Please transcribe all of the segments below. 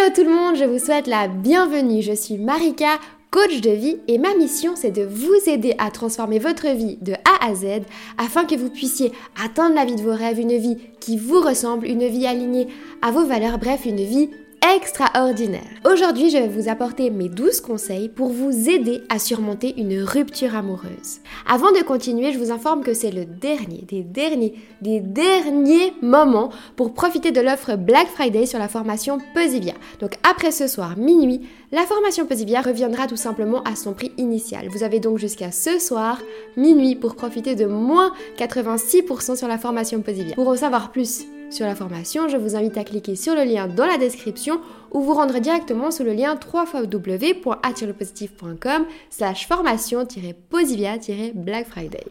Hello tout le monde, je vous souhaite la bienvenue. Je suis Marika, coach de vie et ma mission c'est de vous aider à transformer votre vie de A à Z afin que vous puissiez atteindre la vie de vos rêves, une vie qui vous ressemble, une vie alignée à vos valeurs, bref, une vie extraordinaire. Aujourd'hui, je vais vous apporter mes 12 conseils pour vous aider à surmonter une rupture amoureuse. Avant de continuer, je vous informe que c'est le dernier, des derniers, des derniers moments pour profiter de l'offre Black Friday sur la formation Posivia. Donc après ce soir, minuit, la formation Posivia reviendra tout simplement à son prix initial. Vous avez donc jusqu'à ce soir, minuit, pour profiter de moins 86% sur la formation Posivia. Pour en savoir plus, sur la formation, je vous invite à cliquer sur le lien dans la description ou vous rendre directement sur le lien www.attirelepositif.com slash formation-posivia-black Friday.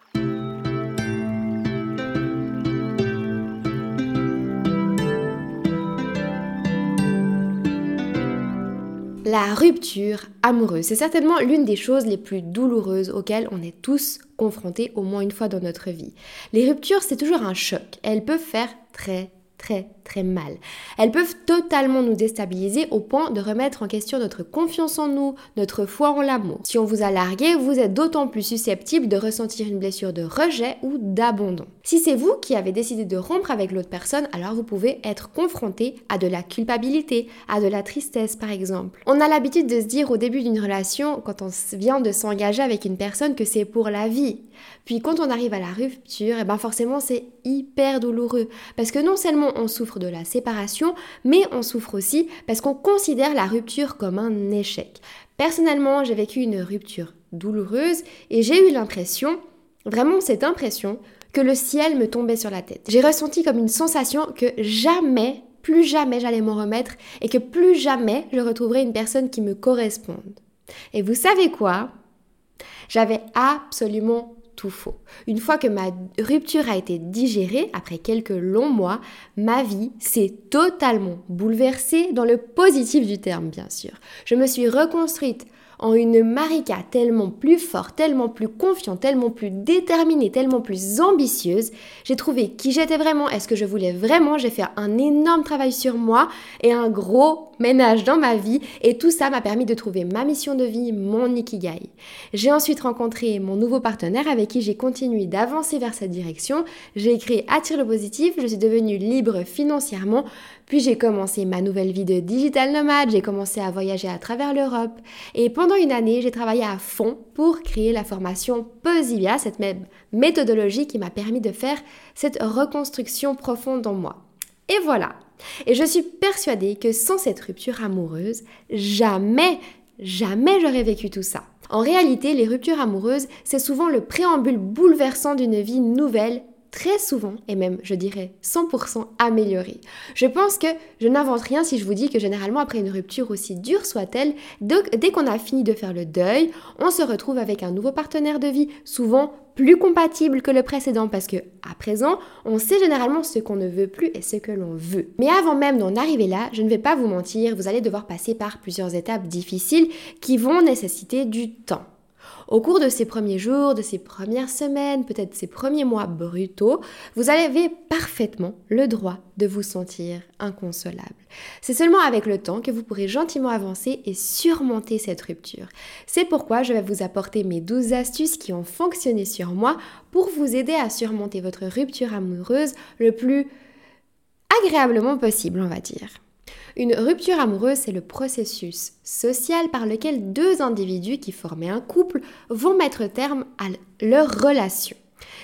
La rupture amoureuse, c'est certainement l'une des choses les plus douloureuses auxquelles on est tous confrontés au moins une fois dans notre vie. Les ruptures, c'est toujours un choc. Elles peuvent faire très très mal. Elles peuvent totalement nous déstabiliser au point de remettre en question notre confiance en nous, notre foi en l'amour. Si on vous a largué, vous êtes d'autant plus susceptible de ressentir une blessure de rejet ou d'abandon. Si c'est vous qui avez décidé de rompre avec l'autre personne, alors vous pouvez être confronté à de la culpabilité, à de la tristesse par exemple. On a l'habitude de se dire au début d'une relation, quand on vient de s'engager avec une personne, que c'est pour la vie. Puis quand on arrive à la rupture, et eh ben forcément c'est hyper douloureux. Parce que non seulement on souffre de la séparation, mais on souffre aussi parce qu'on considère la rupture comme un échec. Personnellement, j'ai vécu une rupture douloureuse et j'ai eu l'impression, vraiment cette impression, que le ciel me tombait sur la tête. J'ai ressenti comme une sensation que jamais, plus jamais j'allais m'en remettre et que plus jamais je retrouverais une personne qui me corresponde. Et vous savez quoi? J'avais absolument faux. Une fois que ma rupture a été digérée, après quelques longs mois, ma vie s'est totalement bouleversée dans le positif du terme, bien sûr. Je me suis reconstruite en une Marika tellement plus forte, tellement plus confiante, tellement plus déterminée, tellement plus ambitieuse. J'ai trouvé qui j'étais vraiment, est-ce que je voulais vraiment. J'ai fait un énorme travail sur moi et un gros ménage dans ma vie et tout ça m'a permis de trouver ma mission de vie, mon ikigai. J'ai ensuite rencontré mon nouveau partenaire avec qui j'ai continué d'avancer vers cette direction. J'ai écrit Attire le positif, je suis devenue libre financièrement, puis j'ai commencé ma nouvelle vie de digital nomade, j'ai commencé à voyager à travers l'Europe et pendant une année, j'ai travaillé à fond pour créer la formation Posivia, cette même méthodologie qui m'a permis de faire cette reconstruction profonde en moi. Et voilà, et je suis persuadée que sans cette rupture amoureuse, jamais, jamais j'aurais vécu tout ça. En réalité, les ruptures amoureuses, c'est souvent le préambule bouleversant d'une vie nouvelle très souvent, et même je dirais 100% améliorée. Je pense que je n'invente rien si je vous dis que généralement après une rupture aussi dure soit-elle, dès qu'on a fini de faire le deuil, on se retrouve avec un nouveau partenaire de vie, souvent plus compatible que le précédent parce que à présent, on sait généralement ce qu'on ne veut plus et ce que l'on veut. Mais avant même d'en arriver là, je ne vais pas vous mentir, vous allez devoir passer par plusieurs étapes difficiles qui vont nécessiter du temps. Au cours de ces premiers jours, de ces premières semaines, peut-être ces premiers mois brutaux, vous avez parfaitement le droit de vous sentir inconsolable. C'est seulement avec le temps que vous pourrez gentiment avancer et surmonter cette rupture. C'est pourquoi je vais vous apporter mes 12 astuces qui ont fonctionné sur moi pour vous aider à surmonter votre rupture amoureuse le plus agréablement possible, on va dire. Une rupture amoureuse, c'est le processus social par lequel deux individus qui formaient un couple vont mettre terme à leur relation.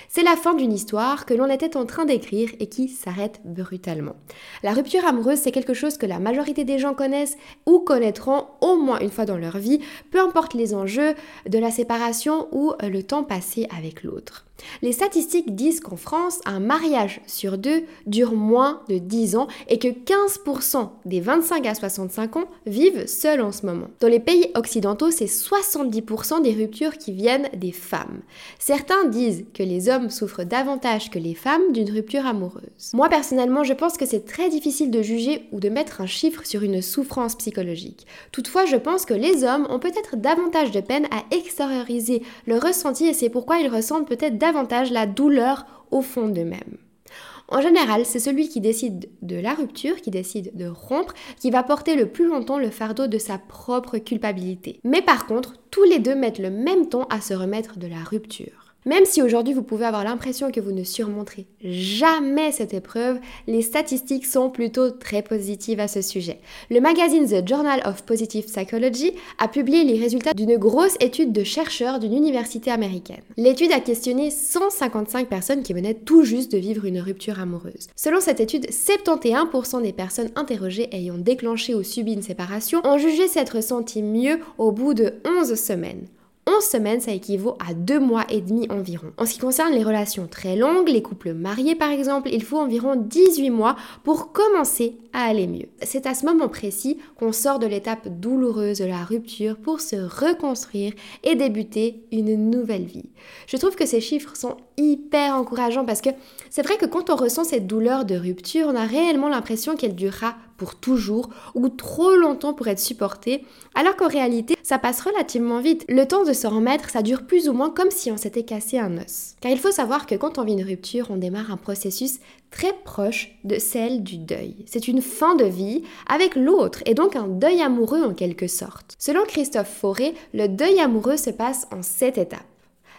C'est la fin d'une histoire que l'on était en train d'écrire et qui s'arrête brutalement. La rupture amoureuse, c'est quelque chose que la majorité des gens connaissent ou connaîtront au moins une fois dans leur vie, peu importe les enjeux de la séparation ou le temps passé avec l'autre. Les statistiques disent qu'en France, un mariage sur deux dure moins de 10 ans et que 15% des 25 à 65 ans vivent seuls en ce moment. Dans les pays occidentaux, c'est 70% des ruptures qui viennent des femmes. Certains disent que les hommes souffrent davantage que les femmes d'une rupture amoureuse. Moi personnellement, je pense que c'est très difficile de juger ou de mettre un chiffre sur une souffrance psychologique. Toutefois, je pense que les hommes ont peut-être davantage de peine à extérioriser le ressenti et c'est pourquoi ils ressentent peut-être davantage la douleur au fond d'eux-mêmes. En général, c'est celui qui décide de la rupture, qui décide de rompre, qui va porter le plus longtemps le fardeau de sa propre culpabilité. Mais par contre, tous les deux mettent le même temps à se remettre de la rupture. Même si aujourd'hui vous pouvez avoir l'impression que vous ne surmonterez jamais cette épreuve, les statistiques sont plutôt très positives à ce sujet. Le magazine The Journal of Positive Psychology a publié les résultats d'une grosse étude de chercheurs d'une université américaine. L'étude a questionné 155 personnes qui venaient tout juste de vivre une rupture amoureuse. Selon cette étude, 71% des personnes interrogées ayant déclenché ou subi une séparation ont jugé s'être senties mieux au bout de 11 semaines. 11 semaines, ça équivaut à 2 mois et demi environ. En ce qui concerne les relations très longues, les couples mariés par exemple, il faut environ 18 mois pour commencer à aller mieux. C'est à ce moment précis qu'on sort de l'étape douloureuse de la rupture pour se reconstruire et débuter une nouvelle vie. Je trouve que ces chiffres sont hyper encourageants parce que c'est vrai que quand on ressent cette douleur de rupture, on a réellement l'impression qu'elle durera pour toujours ou trop longtemps pour être supportée, alors qu'en réalité, ça passe relativement vite. Le temps de se remettre, ça dure plus ou moins comme si on s'était cassé un os. Car il faut savoir que quand on vit une rupture, on démarre un processus très proche de celle du deuil. C'est une fin de vie avec l'autre et donc un deuil amoureux en quelque sorte. Selon Christophe Fauré, le deuil amoureux se passe en sept étapes.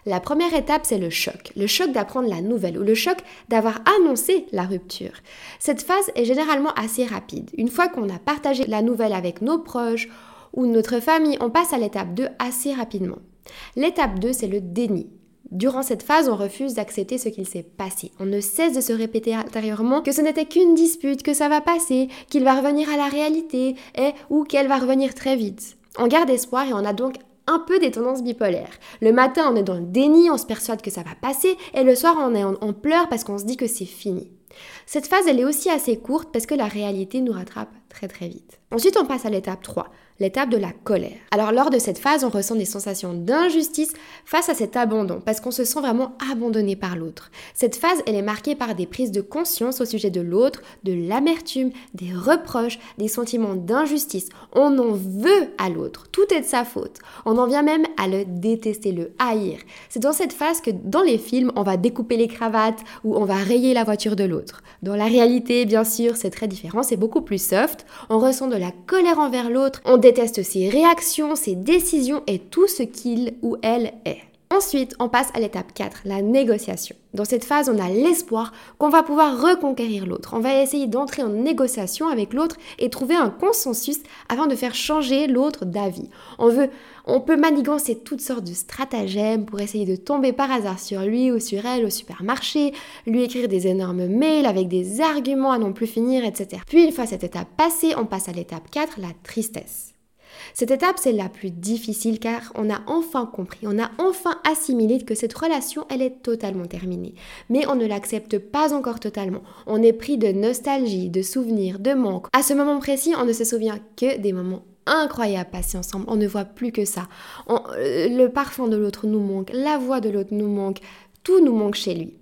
La première étape, c'est le choc. Le choc d'apprendre la nouvelle ou le choc d'avoir annoncé la rupture. Cette phase est généralement assez rapide. Une fois qu'on a partagé la nouvelle avec nos proches ou notre famille, on passe à l'étape 2 assez rapidement. L'étape 2, c'est le déni. Durant cette phase, on refuse d'accepter ce qu'il s'est passé. On ne cesse de se répéter intérieurement que ce n'était qu'une dispute, que ça va passer, qu'il va revenir à la réalité et ou qu'elle va revenir très vite. On garde espoir et on a donc un peu des tendances bipolaires. Le matin, on est dans le déni, on se persuade que ça va passer, et le soir, on est en, pleurs parce qu'on se dit que c'est fini. Cette phase, elle est aussi assez courte parce que la réalité nous rattrape très très vite. Ensuite, on passe à l'étape 3, l'étape de la colère. Alors lors de cette phase, on ressent des sensations d'injustice face à cet abandon, parce qu'on se sent vraiment abandonné par l'autre. Cette phase, elle est marquée par des prises de conscience au sujet de l'autre, de l'amertume, des reproches, des sentiments d'injustice. On en veut à l'autre, tout est de sa faute. On en vient même à le détester, le haïr. C'est dans cette phase que dans les films, on va découper les cravates ou on va rayer la voiture de l'autre. Dans la réalité, bien sûr, c'est très différent, c'est beaucoup plus soft. On ressent de la colère envers l'autre, on déteste ses réactions, ses décisions et tout ce qu'il ou elle est. Ensuite, on passe à l'étape 4, la négociation. Dans cette phase, on a l'espoir qu'on va pouvoir reconquérir l'autre. On va essayer d'entrer en négociation avec l'autre et trouver un consensus afin de faire changer l'autre d'avis. On veut, on peut manigancer toutes sortes de stratagèmes pour essayer de tomber par hasard sur lui ou sur elle au supermarché, lui écrire des énormes mails avec des arguments à non plus finir, etc. Puis une fois cette étape passée, on passe à l'étape 4, la tristesse. Cette étape, c'est la plus difficile car on a enfin compris, on a enfin assimilé que cette relation, elle est totalement terminée. Mais on ne l'accepte pas encore totalement. On est pris de nostalgie, de souvenirs, de manque. À ce moment précis, on ne se souvient que des moments incroyables passés ensemble. On ne voit plus que ça. Euh, le parfum de l'autre nous manque, la voix de l'autre nous manque, tout nous manque chez lui.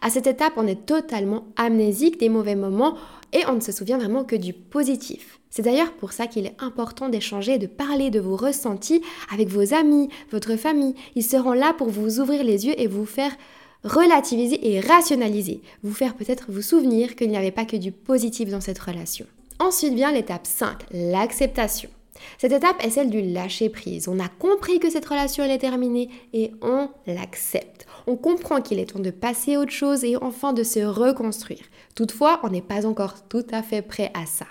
À cette étape, on est totalement amnésique des mauvais moments et on ne se souvient vraiment que du positif. C'est d'ailleurs pour ça qu'il est important d'échanger, de parler de vos ressentis avec vos amis, votre famille. Ils seront là pour vous ouvrir les yeux et vous faire relativiser et rationaliser, vous faire peut-être vous souvenir qu'il n'y avait pas que du positif dans cette relation. Ensuite vient l'étape 5, l'acceptation. Cette étape est celle du lâcher prise. On a compris que cette relation est terminée et on l'accepte. On comprend qu'il est temps de passer à autre chose et enfin de se reconstruire. Toutefois, on n'est pas encore tout à fait prêt à ça.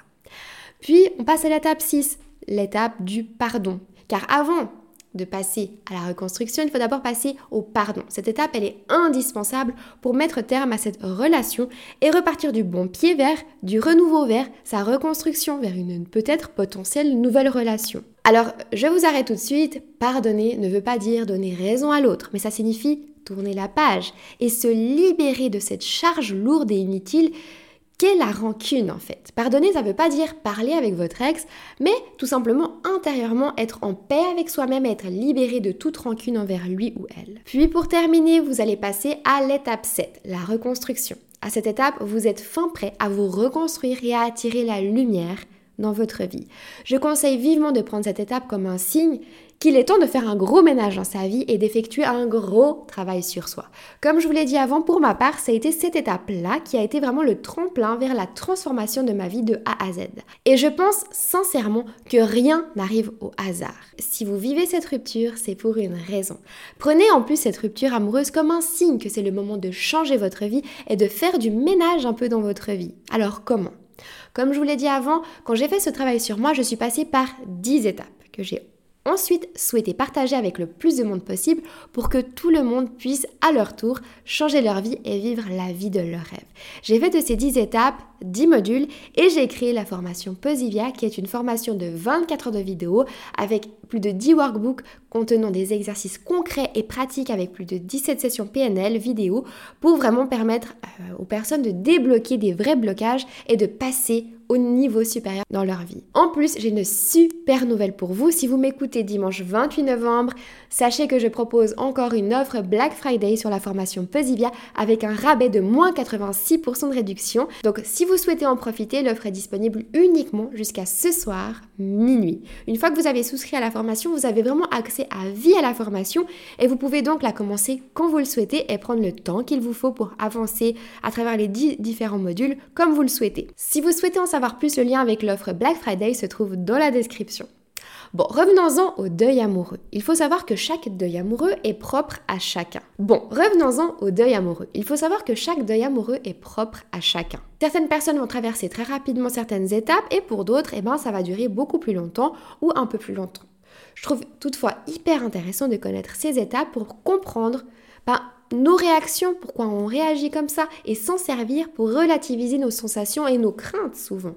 Puis on passe à l'étape 6, l'étape du pardon. Car avant de passer à la reconstruction, il faut d'abord passer au pardon. Cette étape, elle est indispensable pour mettre terme à cette relation et repartir du bon pied vers du renouveau vers sa reconstruction, vers une peut-être potentielle nouvelle relation. Alors, je vous arrête tout de suite. Pardonner ne veut pas dire donner raison à l'autre, mais ça signifie tourner la page et se libérer de cette charge lourde et inutile qu'est la rancune en fait Pardonner, ça ne veut pas dire parler avec votre ex, mais tout simplement intérieurement être en paix avec soi-même, être libéré de toute rancune envers lui ou elle. Puis pour terminer, vous allez passer à l'étape 7, la reconstruction. À cette étape, vous êtes fin prêt à vous reconstruire et à attirer la lumière dans votre vie. Je conseille vivement de prendre cette étape comme un signe qu'il est temps de faire un gros ménage dans sa vie et d'effectuer un gros travail sur soi. Comme je vous l'ai dit avant, pour ma part, ça a été cette étape-là qui a été vraiment le tremplin vers la transformation de ma vie de A à Z. Et je pense sincèrement que rien n'arrive au hasard. Si vous vivez cette rupture, c'est pour une raison. Prenez en plus cette rupture amoureuse comme un signe que c'est le moment de changer votre vie et de faire du ménage un peu dans votre vie. Alors comment? Comme je vous l'ai dit avant, quand j'ai fait ce travail sur moi, je suis passée par 10 étapes que j'ai Ensuite, souhaitez partager avec le plus de monde possible pour que tout le monde puisse à leur tour changer leur vie et vivre la vie de leurs rêves. J'ai fait de ces 10 étapes 10 modules et j'ai créé la formation Posivia qui est une formation de 24 heures de vidéo avec plus de 10 workbooks contenant des exercices concrets et pratiques avec plus de 17 sessions PNL vidéo pour vraiment permettre euh, aux personnes de débloquer des vrais blocages et de passer au niveau supérieur dans leur vie. En plus, j'ai une super nouvelle pour vous. Si vous m'écoutez dimanche 28 novembre, sachez que je propose encore une offre Black Friday sur la formation Posivia avec un rabais de moins 86% de réduction. Donc si vous souhaitez en profiter, l'offre est disponible uniquement jusqu'à ce soir, minuit. Une fois que vous avez souscrit à la formation, vous avez vraiment à vie à la formation et vous pouvez donc la commencer quand vous le souhaitez et prendre le temps qu'il vous faut pour avancer à travers les 10 différents modules comme vous le souhaitez. Si vous souhaitez en savoir plus, le lien avec l'offre Black Friday se trouve dans la description. Bon, revenons-en au deuil amoureux. Il faut savoir que chaque deuil amoureux est propre à chacun. Bon, revenons-en au deuil amoureux. Il faut savoir que chaque deuil amoureux est propre à chacun. Certaines personnes vont traverser très rapidement certaines étapes et pour d'autres, eh ben, ça va durer beaucoup plus longtemps ou un peu plus longtemps. Je trouve toutefois hyper intéressant de connaître ces étapes pour comprendre ben, nos réactions, pourquoi on réagit comme ça, et s'en servir pour relativiser nos sensations et nos craintes souvent.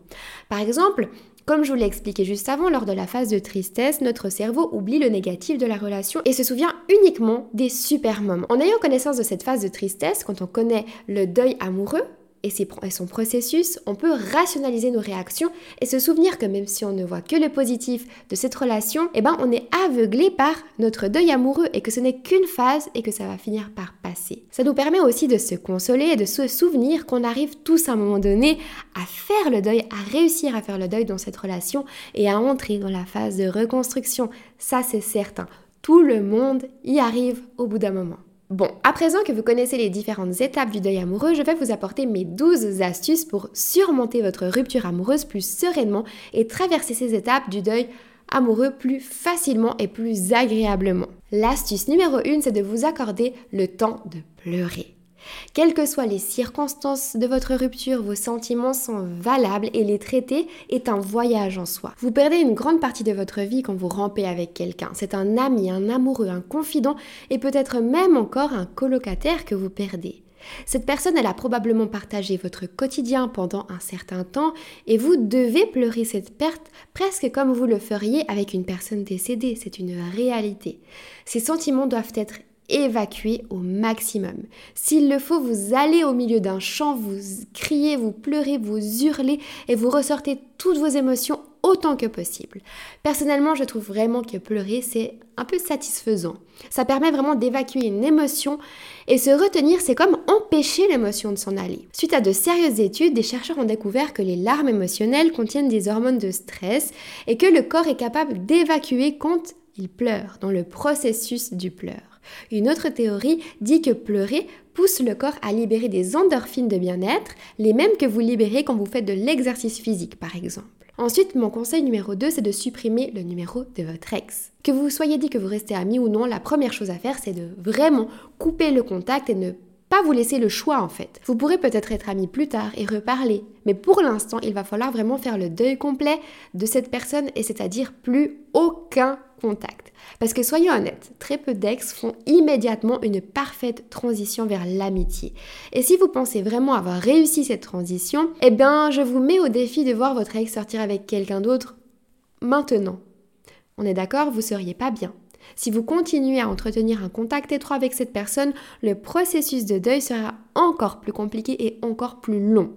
Par exemple, comme je vous l'ai expliqué juste avant, lors de la phase de tristesse, notre cerveau oublie le négatif de la relation et se souvient uniquement des super moments. En ayant connaissance de cette phase de tristesse, quand on connaît le deuil amoureux, et, son processus, on peut rationaliser nos réactions et se souvenir que même si on ne voit que le positif de cette relation, eh ben on est aveuglé par notre deuil amoureux et que ce n'est qu'une phase et que ça va finir par passer. Ça nous permet aussi de se consoler et de se souvenir qu'on arrive tous à un moment donné à faire le deuil, à réussir à faire le deuil dans cette relation et à entrer dans la phase de reconstruction. Ça c'est certain. Tout le monde y arrive au bout d'un moment. Bon, à présent que vous connaissez les différentes étapes du deuil amoureux, je vais vous apporter mes 12 astuces pour surmonter votre rupture amoureuse plus sereinement et traverser ces étapes du deuil amoureux plus facilement et plus agréablement. L'astuce numéro 1, c'est de vous accorder le temps de pleurer. Quelles que soient les circonstances de votre rupture, vos sentiments sont valables et les traiter est un voyage en soi. Vous perdez une grande partie de votre vie quand vous rampez avec quelqu'un. C'est un ami, un amoureux, un confident et peut-être même encore un colocataire que vous perdez. Cette personne, elle a probablement partagé votre quotidien pendant un certain temps et vous devez pleurer cette perte presque comme vous le feriez avec une personne décédée. C'est une réalité. Ces sentiments doivent être évacuer au maximum. S'il le faut, vous allez au milieu d'un champ, vous criez, vous pleurez, vous hurlez et vous ressortez toutes vos émotions autant que possible. Personnellement, je trouve vraiment que pleurer, c'est un peu satisfaisant. Ça permet vraiment d'évacuer une émotion et se retenir, c'est comme empêcher l'émotion de s'en aller. Suite à de sérieuses études, des chercheurs ont découvert que les larmes émotionnelles contiennent des hormones de stress et que le corps est capable d'évacuer quand il pleure, dans le processus du pleur. Une autre théorie dit que pleurer pousse le corps à libérer des endorphines de bien-être, les mêmes que vous libérez quand vous faites de l'exercice physique par exemple. Ensuite, mon conseil numéro 2, c'est de supprimer le numéro de votre ex. Que vous soyez dit que vous restez amis ou non, la première chose à faire, c'est de vraiment couper le contact et ne pas vous laisser le choix en fait. Vous pourrez peut-être être amis plus tard et reparler, mais pour l'instant, il va falloir vraiment faire le deuil complet de cette personne et c'est-à-dire plus aucun contact. Parce que soyons honnêtes, très peu d'ex font immédiatement une parfaite transition vers l'amitié. Et si vous pensez vraiment avoir réussi cette transition, eh bien, je vous mets au défi de voir votre ex sortir avec quelqu'un d'autre maintenant. On est d'accord, vous seriez pas bien. Si vous continuez à entretenir un contact étroit avec cette personne, le processus de deuil sera encore plus compliqué et encore plus long.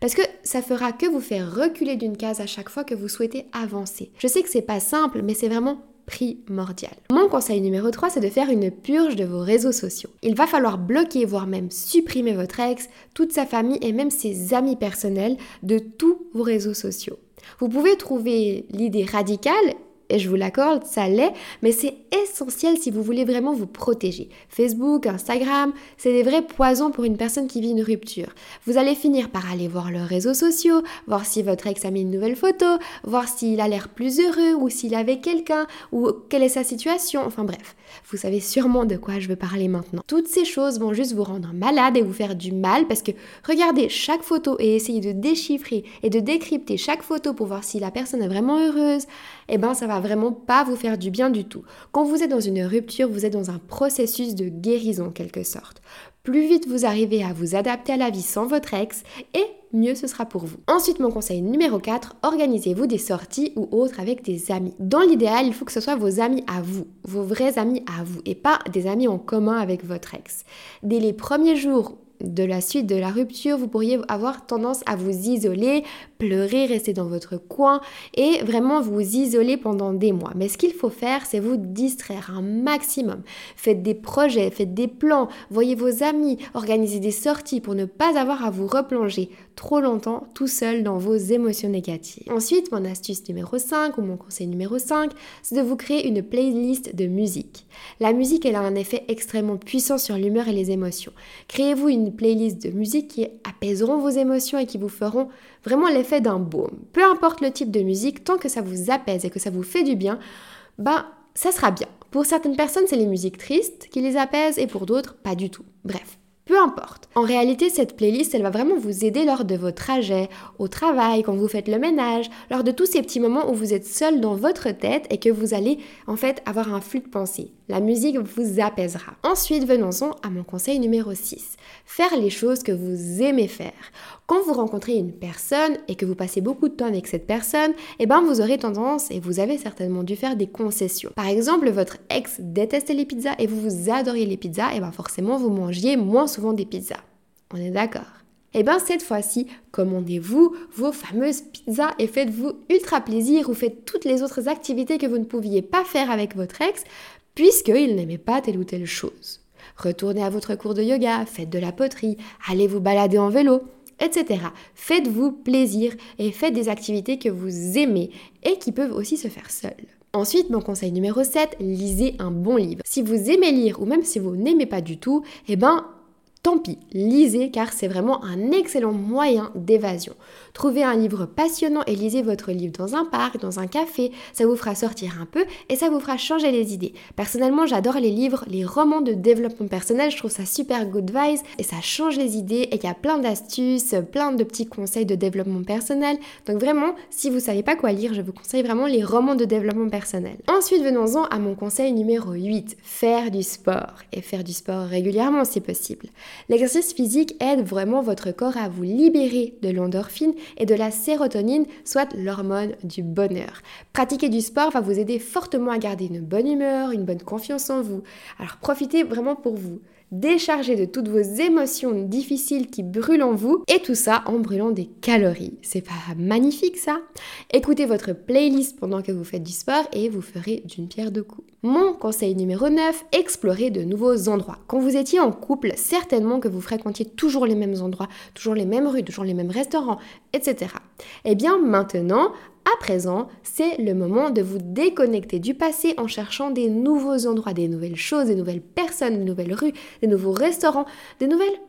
Parce que ça fera que vous faire reculer d'une case à chaque fois que vous souhaitez avancer. Je sais que c'est pas simple, mais c'est vraiment primordial. Mon conseil numéro 3, c'est de faire une purge de vos réseaux sociaux. Il va falloir bloquer, voire même supprimer votre ex, toute sa famille et même ses amis personnels de tous vos réseaux sociaux. Vous pouvez trouver l'idée radicale et je vous l'accorde, ça l'est, mais c'est essentiel si vous voulez vraiment vous protéger. Facebook, Instagram, c'est des vrais poisons pour une personne qui vit une rupture. Vous allez finir par aller voir leurs réseaux sociaux, voir si votre ex a mis une nouvelle photo, voir s'il a l'air plus heureux ou s'il avait quelqu'un ou quelle est sa situation, enfin bref. Vous savez sûrement de quoi je veux parler maintenant. Toutes ces choses vont juste vous rendre malade et vous faire du mal parce que regardez chaque photo et essayer de déchiffrer et de décrypter chaque photo pour voir si la personne est vraiment heureuse, eh ben ça va vraiment pas vous faire du bien du tout. Quand vous êtes dans une rupture, vous êtes dans un processus de guérison en quelque sorte. Plus vite vous arrivez à vous adapter à la vie sans votre ex et mieux ce sera pour vous. Ensuite, mon conseil numéro 4, organisez-vous des sorties ou autres avec des amis. Dans l'idéal, il faut que ce soit vos amis à vous, vos vrais amis à vous et pas des amis en commun avec votre ex. Dès les premiers jours de la suite de la rupture, vous pourriez avoir tendance à vous isoler, pleurer, rester dans votre coin et vraiment vous isoler pendant des mois. Mais ce qu'il faut faire, c'est vous distraire un maximum. Faites des projets, faites des plans, voyez vos amis, organisez des sorties pour ne pas avoir à vous replonger trop longtemps tout seul dans vos émotions négatives. Ensuite, mon astuce numéro 5 ou mon conseil numéro 5, c'est de vous créer une playlist de musique. La musique, elle a un effet extrêmement puissant sur l'humeur et les émotions. Créez-vous une playlist de musique qui apaiseront vos émotions et qui vous feront l'effet d'un baume. Peu importe le type de musique, tant que ça vous apaise et que ça vous fait du bien, ben ça sera bien. Pour certaines personnes, c'est les musiques tristes qui les apaisent et pour d'autres, pas du tout. Bref, peu importe. En réalité, cette playlist, elle va vraiment vous aider lors de vos trajets, au travail, quand vous faites le ménage, lors de tous ces petits moments où vous êtes seul dans votre tête et que vous allez en fait avoir un flux de pensée. La musique vous apaisera. Ensuite, venons-en à mon conseil numéro 6. Faire les choses que vous aimez faire. Quand vous rencontrez une personne et que vous passez beaucoup de temps avec cette personne, eh ben vous aurez tendance, et vous avez certainement dû faire des concessions. Par exemple, votre ex détestait les pizzas et vous vous adoriez les pizzas, et ben forcément vous mangiez moins souvent des pizzas. On est d'accord? Et eh bien cette fois-ci, commandez-vous vos fameuses pizzas et faites-vous ultra plaisir ou faites toutes les autres activités que vous ne pouviez pas faire avec votre ex puisqu'il n'aimait pas telle ou telle chose. Retournez à votre cours de yoga, faites de la poterie, allez vous balader en vélo, etc. Faites-vous plaisir et faites des activités que vous aimez et qui peuvent aussi se faire seules. Ensuite, mon conseil numéro 7, lisez un bon livre. Si vous aimez lire ou même si vous n'aimez pas du tout, eh ben Tant pis, lisez car c'est vraiment un excellent moyen d'évasion. Trouvez un livre passionnant et lisez votre livre dans un parc, dans un café, ça vous fera sortir un peu et ça vous fera changer les idées. Personnellement, j'adore les livres, les romans de développement personnel, je trouve ça super good vibes et ça change les idées et il y a plein d'astuces, plein de petits conseils de développement personnel. Donc vraiment, si vous savez pas quoi lire, je vous conseille vraiment les romans de développement personnel. Ensuite, venons-en à mon conseil numéro 8, faire du sport et faire du sport régulièrement si possible. L'exercice physique aide vraiment votre corps à vous libérer de l'endorphine et de la sérotonine, soit l'hormone du bonheur. Pratiquer du sport va vous aider fortement à garder une bonne humeur, une bonne confiance en vous. Alors profitez vraiment pour vous décharger de toutes vos émotions difficiles qui brûlent en vous et tout ça en brûlant des calories. C'est pas magnifique ça? Écoutez votre playlist pendant que vous faites du sport et vous ferez d'une pierre deux coups. Mon conseil numéro 9, explorez de nouveaux endroits. Quand vous étiez en couple, certainement que vous fréquentiez toujours les mêmes endroits, toujours les mêmes rues, toujours les mêmes restaurants, etc. Eh bien maintenant, à présent, c'est le moment de vous déconnecter du passé en cherchant des nouveaux endroits, des nouvelles choses, des nouvelles personnes, des nouvelles rues, des nouveaux restaurants, des nouvelles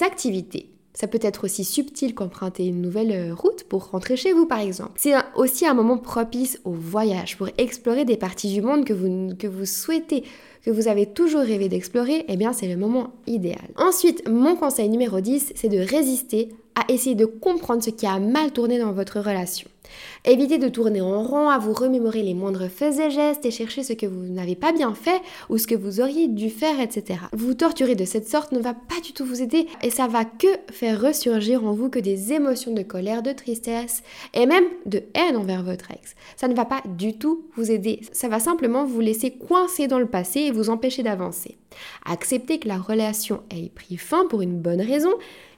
activités. Ça peut être aussi subtil qu'emprunter une nouvelle euh, route pour rentrer chez vous par exemple. C'est aussi un moment propice au voyage pour explorer des parties du monde que vous, que vous souhaitez, que vous avez toujours rêvé d'explorer, eh bien c'est le moment idéal. Ensuite, mon conseil numéro 10, c'est de résister à essayer de comprendre ce qui a mal tourné dans votre relation. Évitez de tourner en rond, à vous remémorer les moindres faits et gestes et chercher ce que vous n'avez pas bien fait ou ce que vous auriez dû faire, etc. Vous torturer de cette sorte ne va pas du tout vous aider et ça va que faire ressurgir en vous que des émotions de colère, de tristesse et même de haine envers votre ex. Ça ne va pas du tout vous aider. Ça va simplement vous laisser coincé dans le passé et vous empêcher d'avancer. Acceptez que la relation ait pris fin pour une bonne raison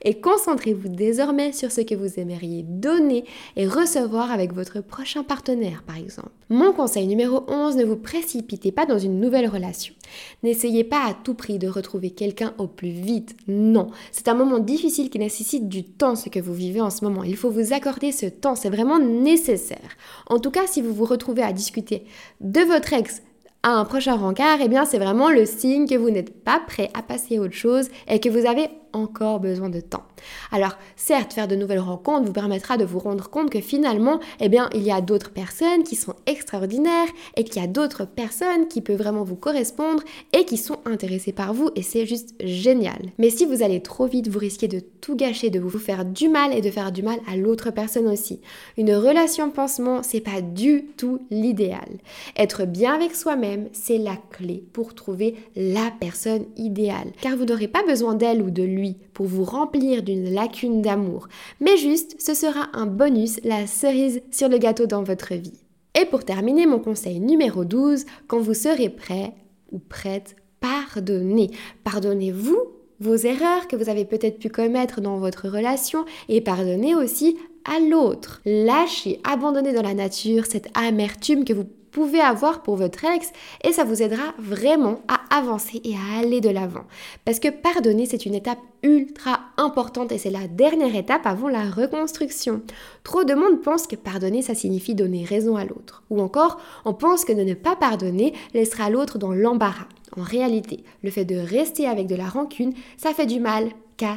et concentrez-vous désormais sur ce que vous aimeriez donner et recevoir avec votre prochain partenaire par exemple. Mon conseil numéro 11, ne vous précipitez pas dans une nouvelle relation. N'essayez pas à tout prix de retrouver quelqu'un au plus vite. Non, c'est un moment difficile qui nécessite du temps ce que vous vivez en ce moment. Il faut vous accorder ce temps, c'est vraiment nécessaire. En tout cas, si vous vous retrouvez à discuter de votre ex à un prochain rencard, eh bien c'est vraiment le signe que vous n'êtes pas prêt à passer à autre chose et que vous avez encore besoin de temps. Alors, certes, faire de nouvelles rencontres vous permettra de vous rendre compte que finalement, eh bien, il y a d'autres personnes qui sont extraordinaires et qu'il y a d'autres personnes qui peuvent vraiment vous correspondre et qui sont intéressées par vous et c'est juste génial. Mais si vous allez trop vite, vous risquez de tout gâcher, de vous faire du mal et de faire du mal à l'autre personne aussi. Une relation pansement, c'est pas du tout l'idéal. Être bien avec soi-même, c'est la clé pour trouver la personne idéale. Car vous n'aurez pas besoin d'elle ou de lui pour vous remplir d'une lacune d'amour, mais juste ce sera un bonus, la cerise sur le gâteau dans votre vie. Et pour terminer, mon conseil numéro 12, quand vous serez prêt ou prête, pardonnez. Pardonnez-vous vos erreurs que vous avez peut-être pu commettre dans votre relation et pardonnez aussi à l'autre. Lâchez, abandonnez dans la nature cette amertume que vous pouvez avoir pour votre ex et ça vous aidera vraiment à avancer et à aller de l'avant. Parce que pardonner, c'est une étape ultra importante et c'est la dernière étape avant la reconstruction. Trop de monde pense que pardonner, ça signifie donner raison à l'autre. Ou encore, on pense que de ne pas pardonner laissera l'autre dans l'embarras. En réalité, le fait de rester avec de la rancune, ça fait du mal,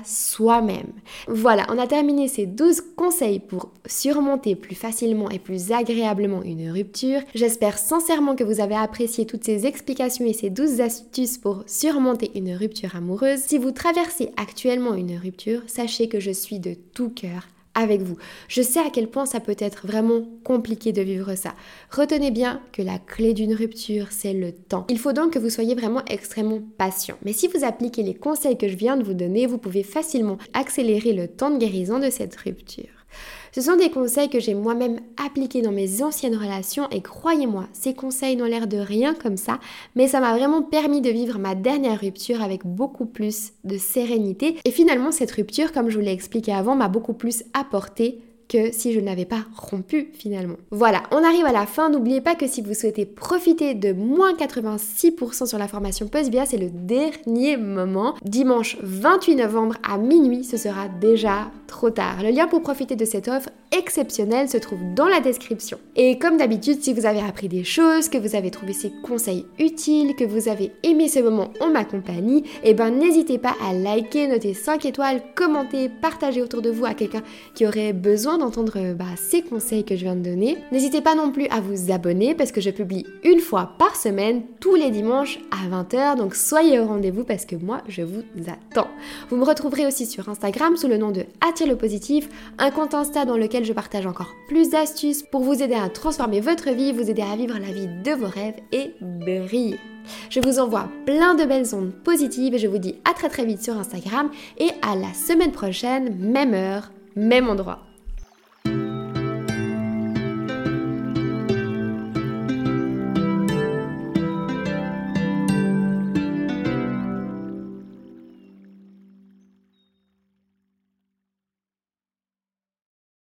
soi-même. Voilà, on a terminé ces 12 conseils pour surmonter plus facilement et plus agréablement une rupture. J'espère sincèrement que vous avez apprécié toutes ces explications et ces 12 astuces pour surmonter une rupture amoureuse. Si vous traversez actuellement une rupture, sachez que je suis de tout cœur avec vous. Je sais à quel point ça peut être vraiment compliqué de vivre ça. Retenez bien que la clé d'une rupture, c'est le temps. Il faut donc que vous soyez vraiment extrêmement patient. Mais si vous appliquez les conseils que je viens de vous donner, vous pouvez facilement accélérer le temps de guérison de cette rupture. Ce sont des conseils que j'ai moi-même appliqués dans mes anciennes relations et croyez-moi, ces conseils n'ont l'air de rien comme ça, mais ça m'a vraiment permis de vivre ma dernière rupture avec beaucoup plus de sérénité. Et finalement, cette rupture, comme je vous l'ai expliqué avant, m'a beaucoup plus apporté que si je n'avais pas rompu finalement. Voilà, on arrive à la fin. N'oubliez pas que si vous souhaitez profiter de moins 86% sur la formation PostBia, c'est le dernier moment. Dimanche 28 novembre à minuit, ce sera déjà trop tard. Le lien pour profiter de cette offre exceptionnelle se trouve dans la description. Et comme d'habitude, si vous avez appris des choses, que vous avez trouvé ces conseils utiles, que vous avez aimé ce moment en ma compagnie, eh ben n'hésitez pas à liker, noter 5 étoiles, commenter, partager autour de vous à quelqu'un qui aurait besoin d'entendre bah, ces conseils que je viens de donner. N'hésitez pas non plus à vous abonner parce que je publie une fois par semaine, tous les dimanches à 20h, donc soyez au rendez-vous parce que moi je vous attends. Vous me retrouverez aussi sur Instagram sous le nom de Attire le positif, un compte Insta dans lequel je partage encore plus d'astuces pour vous aider à transformer votre vie, vous aider à vivre la vie de vos rêves et briller. Je vous envoie plein de belles ondes positives et je vous dis à très très vite sur Instagram et à la semaine prochaine, même heure, même endroit.